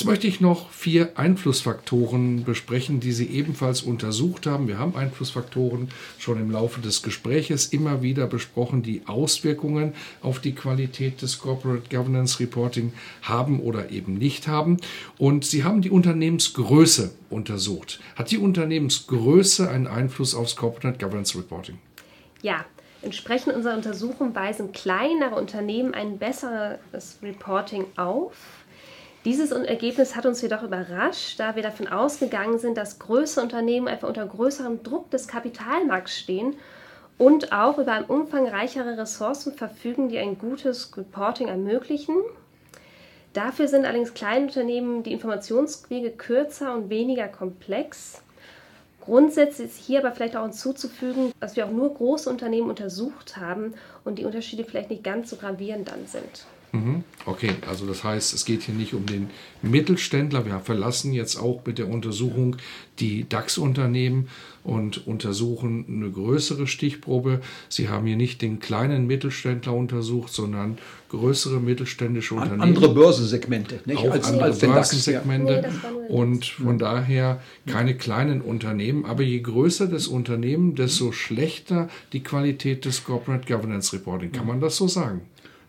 Jetzt möchte ich noch vier Einflussfaktoren besprechen, die Sie ebenfalls untersucht haben. Wir haben Einflussfaktoren schon im Laufe des Gespräches immer wieder besprochen, die Auswirkungen auf die Qualität des Corporate Governance Reporting haben oder eben nicht haben. Und Sie haben die Unternehmensgröße untersucht. Hat die Unternehmensgröße einen Einfluss aufs Corporate Governance Reporting? Ja, entsprechend unserer Untersuchung weisen kleinere Unternehmen ein besseres Reporting auf dieses Ergebnis hat uns jedoch überrascht, da wir davon ausgegangen sind, dass größere Unternehmen einfach unter größerem Druck des Kapitalmarkts stehen und auch über ein umfangreichere Ressourcen verfügen, die ein gutes Reporting ermöglichen. Dafür sind allerdings kleine Unternehmen die Informationswege kürzer und weniger komplex. Grundsätzlich ist hier aber vielleicht auch hinzuzufügen, dass wir auch nur große Unternehmen untersucht haben und die Unterschiede vielleicht nicht ganz so gravierend dann sind. Mhm. Okay, also das heißt, es geht hier nicht um den Mittelständler. Wir verlassen jetzt auch mit der Untersuchung die DAX-Unternehmen und untersuchen eine größere Stichprobe. Sie haben hier nicht den kleinen Mittelständler untersucht, sondern größere mittelständische Unternehmen. Andere Börsensegmente, nicht? Auch als, andere als Börsensegmente. Nee, und von daher keine kleinen Unternehmen. Aber je größer das Unternehmen, desto schlechter die Qualität des Corporate Governance Reporting. Kann man das so sagen?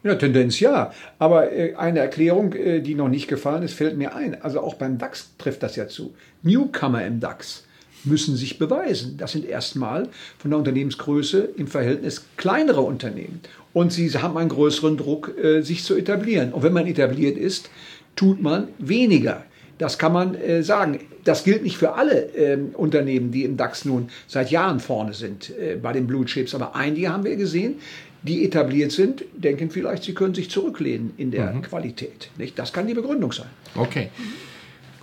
Ja, Tendenz ja. Aber äh, eine Erklärung, äh, die noch nicht gefallen ist, fällt mir ein. Also auch beim DAX trifft das ja zu. Newcomer im DAX müssen sich beweisen. Das sind erstmal von der Unternehmensgröße im Verhältnis kleinere Unternehmen. Und sie haben einen größeren Druck, äh, sich zu etablieren. Und wenn man etabliert ist, tut man weniger. Das kann man sagen. Das gilt nicht für alle äh, Unternehmen, die im DAX nun seit Jahren vorne sind bei den Blue Chips. Aber einige haben wir gesehen, die etabliert sind, denken vielleicht, sie können sich zurücklehnen in der mhm. Qualität. Nicht? Das kann die Begründung sein. Okay.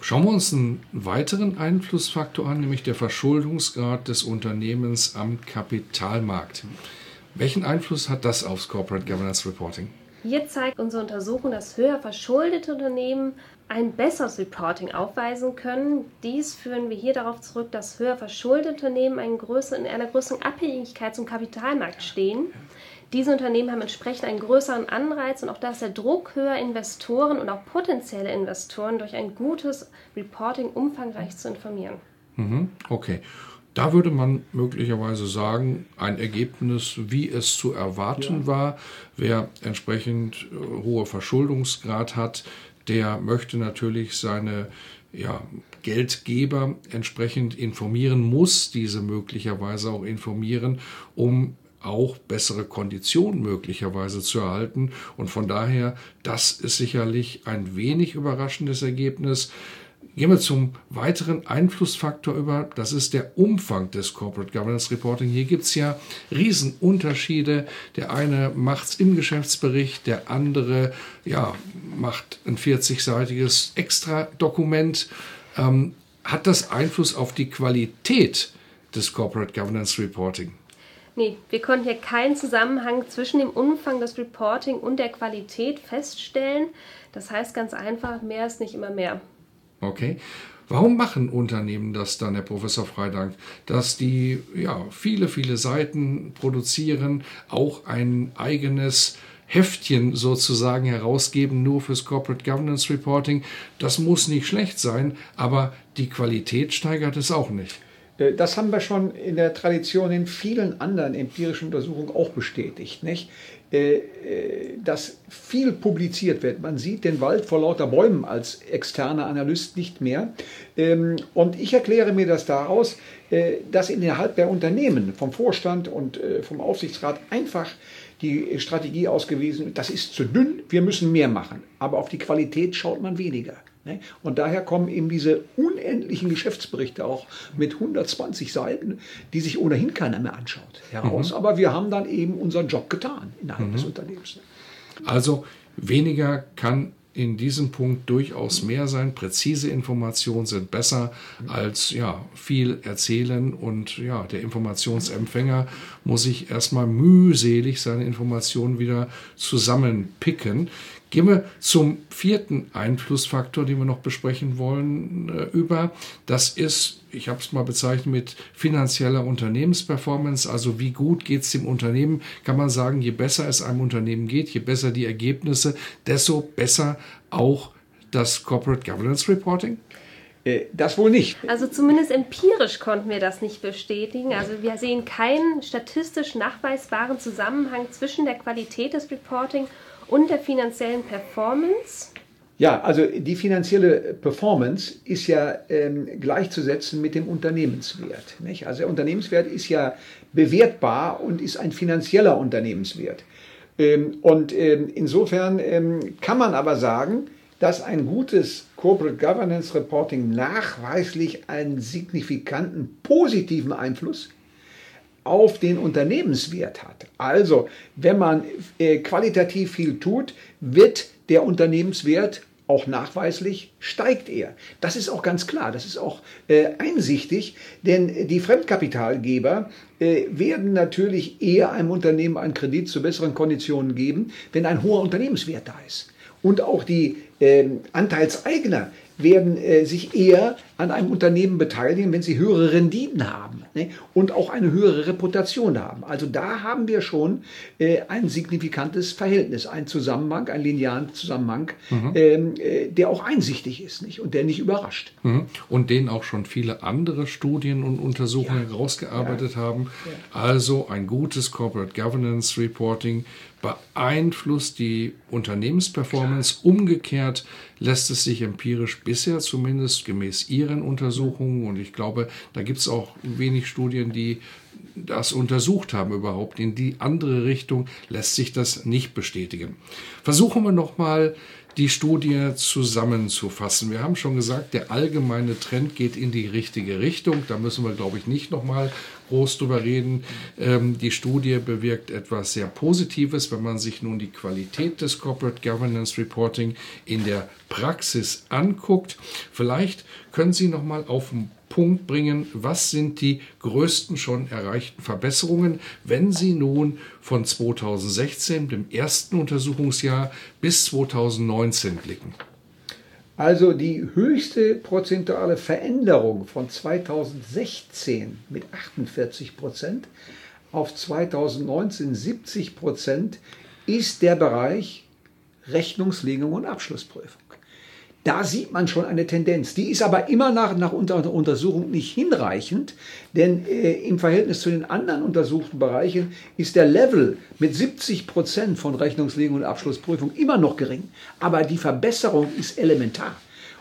Schauen wir uns einen weiteren Einflussfaktor an, nämlich der Verschuldungsgrad des Unternehmens am Kapitalmarkt. Welchen Einfluss hat das aufs Corporate Governance Reporting? Hier zeigt unsere Untersuchung, dass höher verschuldete Unternehmen ein besseres Reporting aufweisen können. Dies führen wir hier darauf zurück, dass höher verschuldete Unternehmen in einer größeren Abhängigkeit zum Kapitalmarkt stehen. Diese Unternehmen haben entsprechend einen größeren Anreiz und auch da ist der Druck höher, Investoren und auch potenzielle Investoren durch ein gutes Reporting umfangreich zu informieren. Mhm, okay. Da würde man möglicherweise sagen, ein Ergebnis, wie es zu erwarten ja. war. Wer entsprechend äh, hohe Verschuldungsgrad hat, der möchte natürlich seine ja, Geldgeber entsprechend informieren, muss diese möglicherweise auch informieren, um auch bessere Konditionen möglicherweise zu erhalten. Und von daher, das ist sicherlich ein wenig überraschendes Ergebnis. Gehen wir zum weiteren Einflussfaktor über. Das ist der Umfang des Corporate Governance Reporting. Hier gibt es ja Riesenunterschiede. Der eine macht es im Geschäftsbericht, der andere ja, macht ein 40-seitiges Extra-Dokument. Ähm, hat das Einfluss auf die Qualität des Corporate Governance Reporting? Nee, wir konnten hier keinen Zusammenhang zwischen dem Umfang des Reporting und der Qualität feststellen. Das heißt ganz einfach, mehr ist nicht immer mehr. Okay. Warum machen Unternehmen das dann, Herr Professor Freidank, dass die ja, viele, viele Seiten produzieren, auch ein eigenes Heftchen sozusagen herausgeben, nur fürs Corporate Governance Reporting? Das muss nicht schlecht sein, aber die Qualität steigert es auch nicht. Äh, das haben wir schon in der Tradition in vielen anderen empirischen Untersuchungen auch bestätigt, nicht? Äh, äh, dass viel publiziert wird. Man sieht den Wald vor lauter Bäumen als externer Analyst nicht mehr. Ähm, und ich erkläre mir das daraus, dass innerhalb der Unternehmen vom Vorstand und vom Aufsichtsrat einfach die Strategie ausgewiesen, das ist zu dünn, wir müssen mehr machen. Aber auf die Qualität schaut man weniger. Ne? Und daher kommen eben diese unendlichen Geschäftsberichte auch mit 120 Seiten, die sich ohnehin keiner mehr anschaut, heraus. Mhm. Aber wir haben dann eben unseren Job getan innerhalb mhm. des Unternehmens. Also weniger kann in diesem Punkt durchaus mehr sein. Präzise Informationen sind besser als ja, viel erzählen und ja, der Informationsempfänger muss sich erstmal mühselig seine Informationen wieder zusammenpicken. Gehen wir zum vierten Einflussfaktor, den wir noch besprechen wollen, äh, über. Das ist, ich habe es mal bezeichnet mit finanzieller Unternehmensperformance, also wie gut geht es dem Unternehmen, kann man sagen, je besser es einem Unternehmen geht, je besser die Ergebnisse, desto besser auch das Corporate Governance Reporting? Äh, das wohl nicht. Also zumindest empirisch konnten wir das nicht bestätigen. Also wir sehen keinen statistisch nachweisbaren Zusammenhang zwischen der Qualität des Reporting und der finanziellen Performance? Ja, also die finanzielle Performance ist ja ähm, gleichzusetzen mit dem Unternehmenswert. Nicht? Also der Unternehmenswert ist ja bewertbar und ist ein finanzieller Unternehmenswert. Ähm, und ähm, insofern ähm, kann man aber sagen, dass ein gutes Corporate Governance Reporting nachweislich einen signifikanten positiven Einfluss auf den Unternehmenswert hat. Also, wenn man äh, qualitativ viel tut, wird der Unternehmenswert auch nachweislich steigt er. Das ist auch ganz klar, das ist auch äh, einsichtig, denn die Fremdkapitalgeber äh, werden natürlich eher einem Unternehmen einen Kredit zu besseren Konditionen geben, wenn ein hoher Unternehmenswert da ist. Und auch die äh, Anteilseigner werden äh, sich eher an einem Unternehmen beteiligen, wenn sie höhere Renditen haben ne? und auch eine höhere Reputation haben. Also da haben wir schon äh, ein signifikantes Verhältnis, ein Zusammenhang, einen linearen Zusammenhang, mhm. ähm, äh, der auch einsichtig ist nicht? und der nicht überrascht. Mhm. Und den auch schon viele andere Studien und Untersuchungen ja. herausgearbeitet ja. haben. Ja. Also ein gutes Corporate Governance Reporting beeinflusst die Unternehmensperformance. Umgekehrt lässt es sich empirisch bisher zumindest gemäß Ihren Untersuchungen, und ich glaube, da gibt es auch wenig Studien, die das untersucht haben überhaupt, in die andere Richtung lässt sich das nicht bestätigen. Versuchen wir nochmal die Studie zusammenzufassen. Wir haben schon gesagt, der allgemeine Trend geht in die richtige Richtung. Da müssen wir, glaube ich, nicht nochmal groß drüber reden. Ähm, die Studie bewirkt etwas sehr Positives, wenn man sich nun die Qualität des Corporate Governance Reporting in der Praxis anguckt. Vielleicht können Sie nochmal auf den Punkt bringen, was sind die größten schon erreichten Verbesserungen, wenn Sie nun von 2016, dem ersten Untersuchungsjahr, bis 2019 blicken. Also die höchste prozentuale Veränderung von 2016 mit 48 Prozent auf 2019 70 Prozent ist der Bereich Rechnungslegung und Abschlussprüfung. Da sieht man schon eine Tendenz. Die ist aber immer nach, nach Untersuchung nicht hinreichend, denn äh, im Verhältnis zu den anderen untersuchten Bereichen ist der Level mit 70 Prozent von Rechnungslegung und Abschlussprüfung immer noch gering. Aber die Verbesserung ist elementar.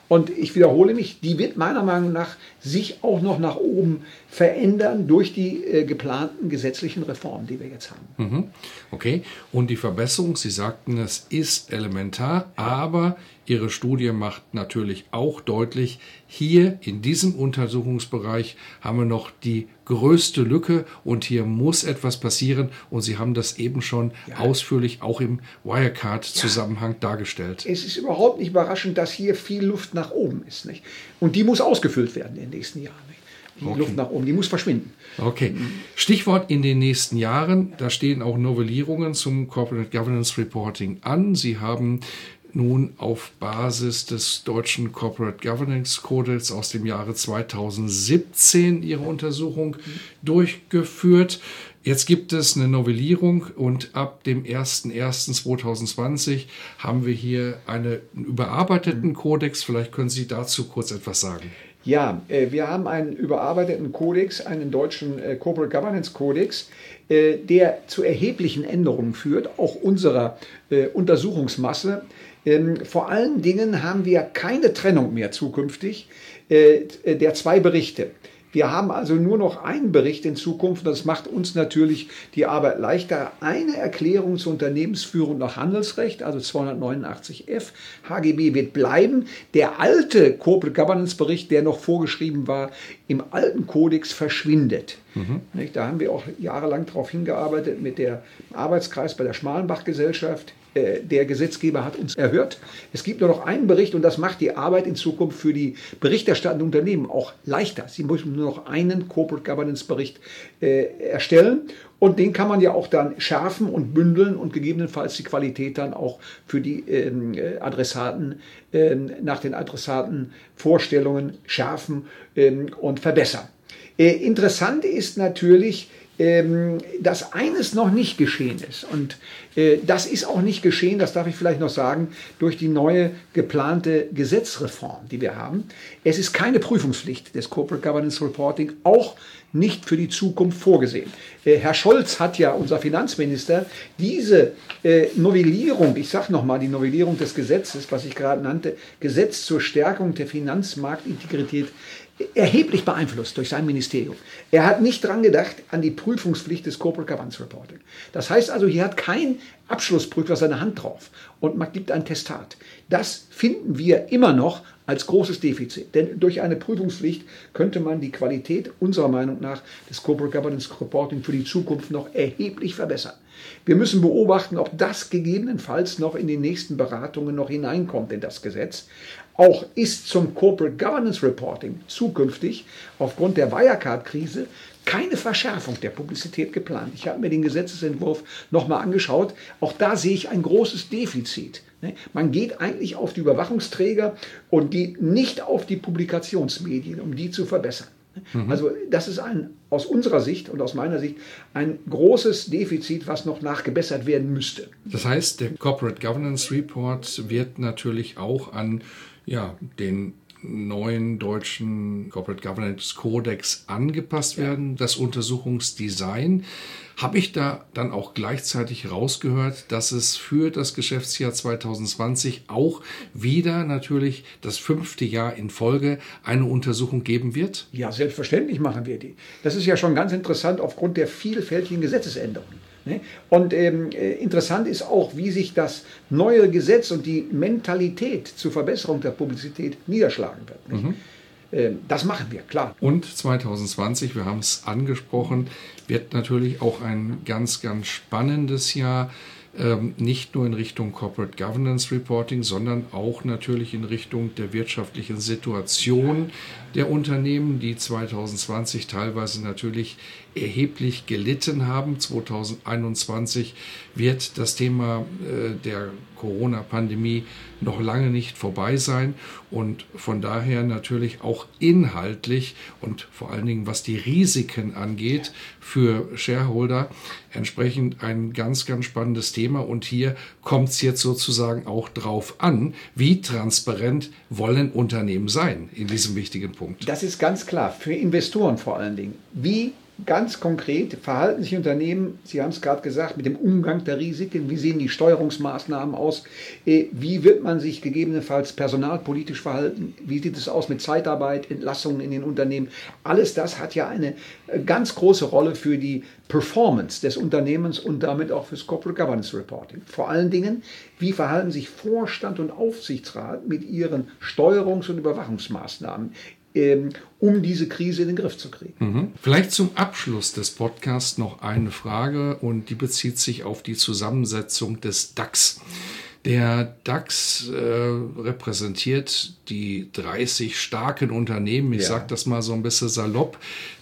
Und ich wiederhole mich, die wird meiner Meinung nach sich auch noch nach oben verändern durch die äh, geplanten gesetzlichen Reformen, die wir jetzt haben. Mhm. Okay, und die Verbesserung, Sie sagten, es ist elementar, aber Ihre Studie macht natürlich auch deutlich, hier in diesem Untersuchungsbereich haben wir noch die größte Lücke und hier muss etwas passieren und Sie haben das eben schon ja. ausführlich auch im Wirecard-Zusammenhang ja. dargestellt. Es ist überhaupt nicht überraschend, dass hier viel Luft nach oben ist. Nicht? Und die muss ausgefüllt werden in den nächsten Jahren. Nicht? Die okay. Luft nach oben, die muss verschwinden. Okay. Stichwort in den nächsten Jahren, da stehen auch Novellierungen zum Corporate Governance Reporting an. Sie haben nun auf Basis des deutschen Corporate Governance Codex aus dem Jahre 2017 ihre Untersuchung durchgeführt. Jetzt gibt es eine Novellierung und ab dem 01.01.2020 haben wir hier einen überarbeiteten Kodex. Vielleicht können Sie dazu kurz etwas sagen. Ja, äh, wir haben einen überarbeiteten Kodex, einen deutschen äh, Corporate Governance Kodex, äh, der zu erheblichen Änderungen führt, auch unserer Untersuchungsmasse. Ähm, vor allen Dingen haben wir keine Trennung mehr zukünftig der zwei Berichte. Wir haben also nur noch einen Bericht in Zukunft. Das macht uns natürlich die Arbeit leichter. Eine Erklärung zur Unternehmensführung nach Handelsrecht, also 289f HGB, wird bleiben. Der alte Corporate Governance Bericht, der noch vorgeschrieben war, im alten Kodex verschwindet. Mhm. Da haben wir auch jahrelang darauf hingearbeitet mit der Arbeitskreis bei der Schmalenbach-Gesellschaft äh, der Gesetzgeber hat uns erhört. Es gibt nur noch einen Bericht und das macht die Arbeit in Zukunft für die berichterstattenden Unternehmen auch leichter. Sie müssen nur noch einen Corporate Governance Bericht äh, erstellen und den kann man ja auch dann schärfen und bündeln und gegebenenfalls die Qualität dann auch für die ähm, äh, Adressaten ähm, nach den Adressatenvorstellungen schärfen ähm, und verbessern. Äh, interessant ist natürlich, ähm, dass eines noch nicht geschehen ist. Und äh, das ist auch nicht geschehen, das darf ich vielleicht noch sagen, durch die neue geplante Gesetzreform, die wir haben. Es ist keine Prüfungspflicht des Corporate Governance Reporting, auch nicht für die Zukunft vorgesehen. Äh, Herr Scholz hat ja, unser Finanzminister, diese äh, Novellierung, ich sage nochmal die Novellierung des Gesetzes, was ich gerade nannte, Gesetz zur Stärkung der Finanzmarktintegrität, erheblich beeinflusst durch sein Ministerium. Er hat nicht dran gedacht an die Prüfungspflicht des Corporate Governance Reporting. Das heißt also, hier hat kein Abschlussprüfer seine Hand drauf und man gibt ein Testat. Das finden wir immer noch als großes Defizit. Denn durch eine Prüfungspflicht könnte man die Qualität unserer Meinung nach des Corporate Governance Reporting für die Zukunft noch erheblich verbessern. Wir müssen beobachten, ob das gegebenenfalls noch in den nächsten Beratungen noch hineinkommt in das Gesetz. Auch ist zum Corporate Governance Reporting zukünftig aufgrund der Wirecard-Krise keine Verschärfung der Publizität geplant. Ich habe mir den Gesetzesentwurf nochmal angeschaut. Auch da sehe ich ein großes Defizit. Ne? Man geht eigentlich auf die Überwachungsträger und geht nicht auf die Publikationsmedien, um die zu verbessern. Mhm. Also das ist ein, aus unserer Sicht und aus meiner Sicht ein großes Defizit, was noch nachgebessert werden müsste. Das heißt, der Corporate Governance Report wird natürlich auch an ja, den neuen deutschen Corporate Governance Codex angepasst werden, das Untersuchungsdesign. Habe ich da dann auch gleichzeitig rausgehört, dass es für das Geschäftsjahr 2020 auch wieder natürlich das fünfte Jahr in Folge eine Untersuchung geben wird? Ja, selbstverständlich machen wir die. Das ist ja schon ganz interessant aufgrund der vielfältigen Gesetzesänderungen. Ne? Und ähm, äh, interessant ist auch, wie sich das neue Gesetz und die Mentalität zur Verbesserung der Publizität niederschlagen wird. Mhm. Ähm, das machen wir, klar. Und 2020, wir haben es angesprochen, wird natürlich auch ein ganz, ganz spannendes Jahr ähm, nicht nur in Richtung Corporate Governance Reporting, sondern auch natürlich in Richtung der wirtschaftlichen Situation der Unternehmen, die 2020 teilweise natürlich erheblich gelitten haben. 2021 wird das Thema äh, der Corona-Pandemie noch lange nicht vorbei sein und von daher natürlich auch inhaltlich und vor allen Dingen was die Risiken angeht für Shareholder entsprechend ein ganz, ganz spannendes Thema und hier kommt es jetzt sozusagen auch drauf an, wie transparent wollen Unternehmen sein in diesem wichtigen Punkt. Das ist ganz klar, für Investoren vor allen Dingen. Wie ganz konkret verhalten sich Unternehmen, Sie haben es gerade gesagt, mit dem Umgang der Risiken, wie sehen die Steuerungsmaßnahmen aus, äh, wie wird man sich gegebenenfalls personalpolitisch verhalten, wie sieht es aus mit Zeitarbeit, Entlassungen in den Unternehmen. Alles das hat ja eine äh, ganz große Rolle für die Performance des Unternehmens und damit auch fürs Corporate Governance Reporting. Vor allen Dingen, wie verhalten sich Vorstand und Aufsichtsrat mit ihren Steuerungs- und Überwachungsmaßnahmen ähm, um diese Krise in den Griff zu kriegen. Mhm. Vielleicht zum Abschluss des Podcasts noch eine Frage und die bezieht sich auf die Zusammensetzung des DAX. Der DAX äh, repräsentiert die 30 starken Unternehmen, ich ja. sage das mal so ein bisschen salopp,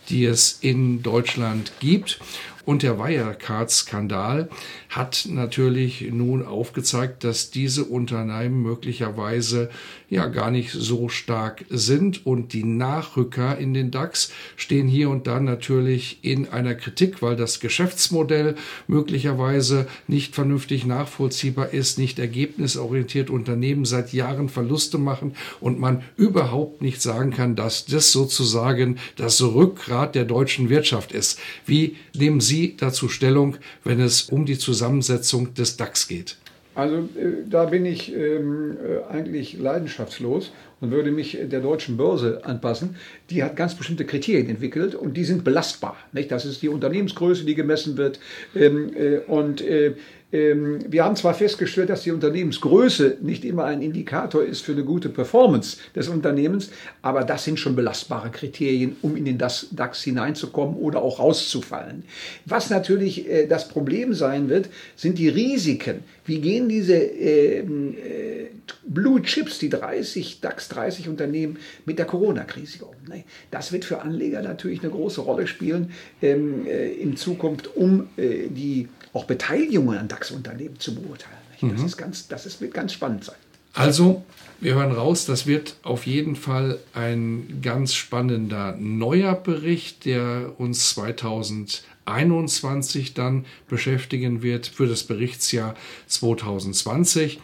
die es in Deutschland gibt. Und der Wirecard-Skandal hat natürlich nun aufgezeigt, dass diese Unternehmen möglicherweise ja gar nicht so stark sind und die Nachrücker in den DAX stehen hier und da natürlich in einer Kritik, weil das Geschäftsmodell möglicherweise nicht vernünftig nachvollziehbar ist, nicht ergebnisorientiert Unternehmen seit Jahren Verluste machen und man überhaupt nicht sagen kann, dass das sozusagen das Rückgrat der deutschen Wirtschaft ist. Wie nehmen Sie dazu Stellung, wenn es um die Zusammenarbeit Zusammensetzung des DAX geht? Also äh, da bin ich ähm, äh, eigentlich leidenschaftslos und würde mich der deutschen Börse anpassen, die hat ganz bestimmte Kriterien entwickelt und die sind belastbar. Nicht? Das ist die Unternehmensgröße, die gemessen wird. Ähm, äh, und äh, wir haben zwar festgestellt, dass die Unternehmensgröße nicht immer ein Indikator ist für eine gute Performance des Unternehmens, aber das sind schon belastbare Kriterien, um in den DAX hineinzukommen oder auch rauszufallen. Was natürlich äh, das Problem sein wird, sind die Risiken. Wie gehen diese ähm, äh, Blue Chips, die 30, DAX 30 Unternehmen mit der Corona-Krise um? Ne? Das wird für Anleger natürlich eine große Rolle spielen ähm, äh, in Zukunft, um die auch Beteiligungen an DAX-Unternehmen zu beurteilen. Das, mhm. ist ganz, das ist, wird ganz spannend sein. Also, wir hören raus, das wird auf jeden Fall ein ganz spannender neuer Bericht, der uns 2021 dann beschäftigen wird für das Berichtsjahr 2020. Ich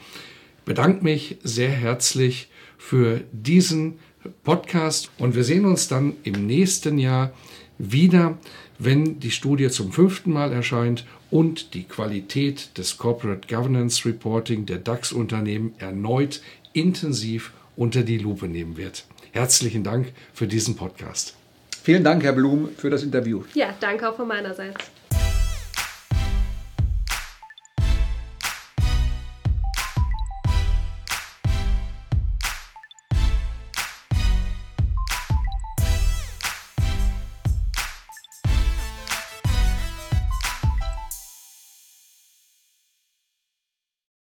bedanke mich sehr herzlich für diesen Podcast und wir sehen uns dann im nächsten Jahr wieder, wenn die Studie zum fünften Mal erscheint und die Qualität des Corporate Governance Reporting der DAX-Unternehmen erneut intensiv unter die Lupe nehmen wird. Herzlichen Dank für diesen Podcast. Vielen Dank, Herr Blum, für das Interview. Ja, danke auch von meiner Seite.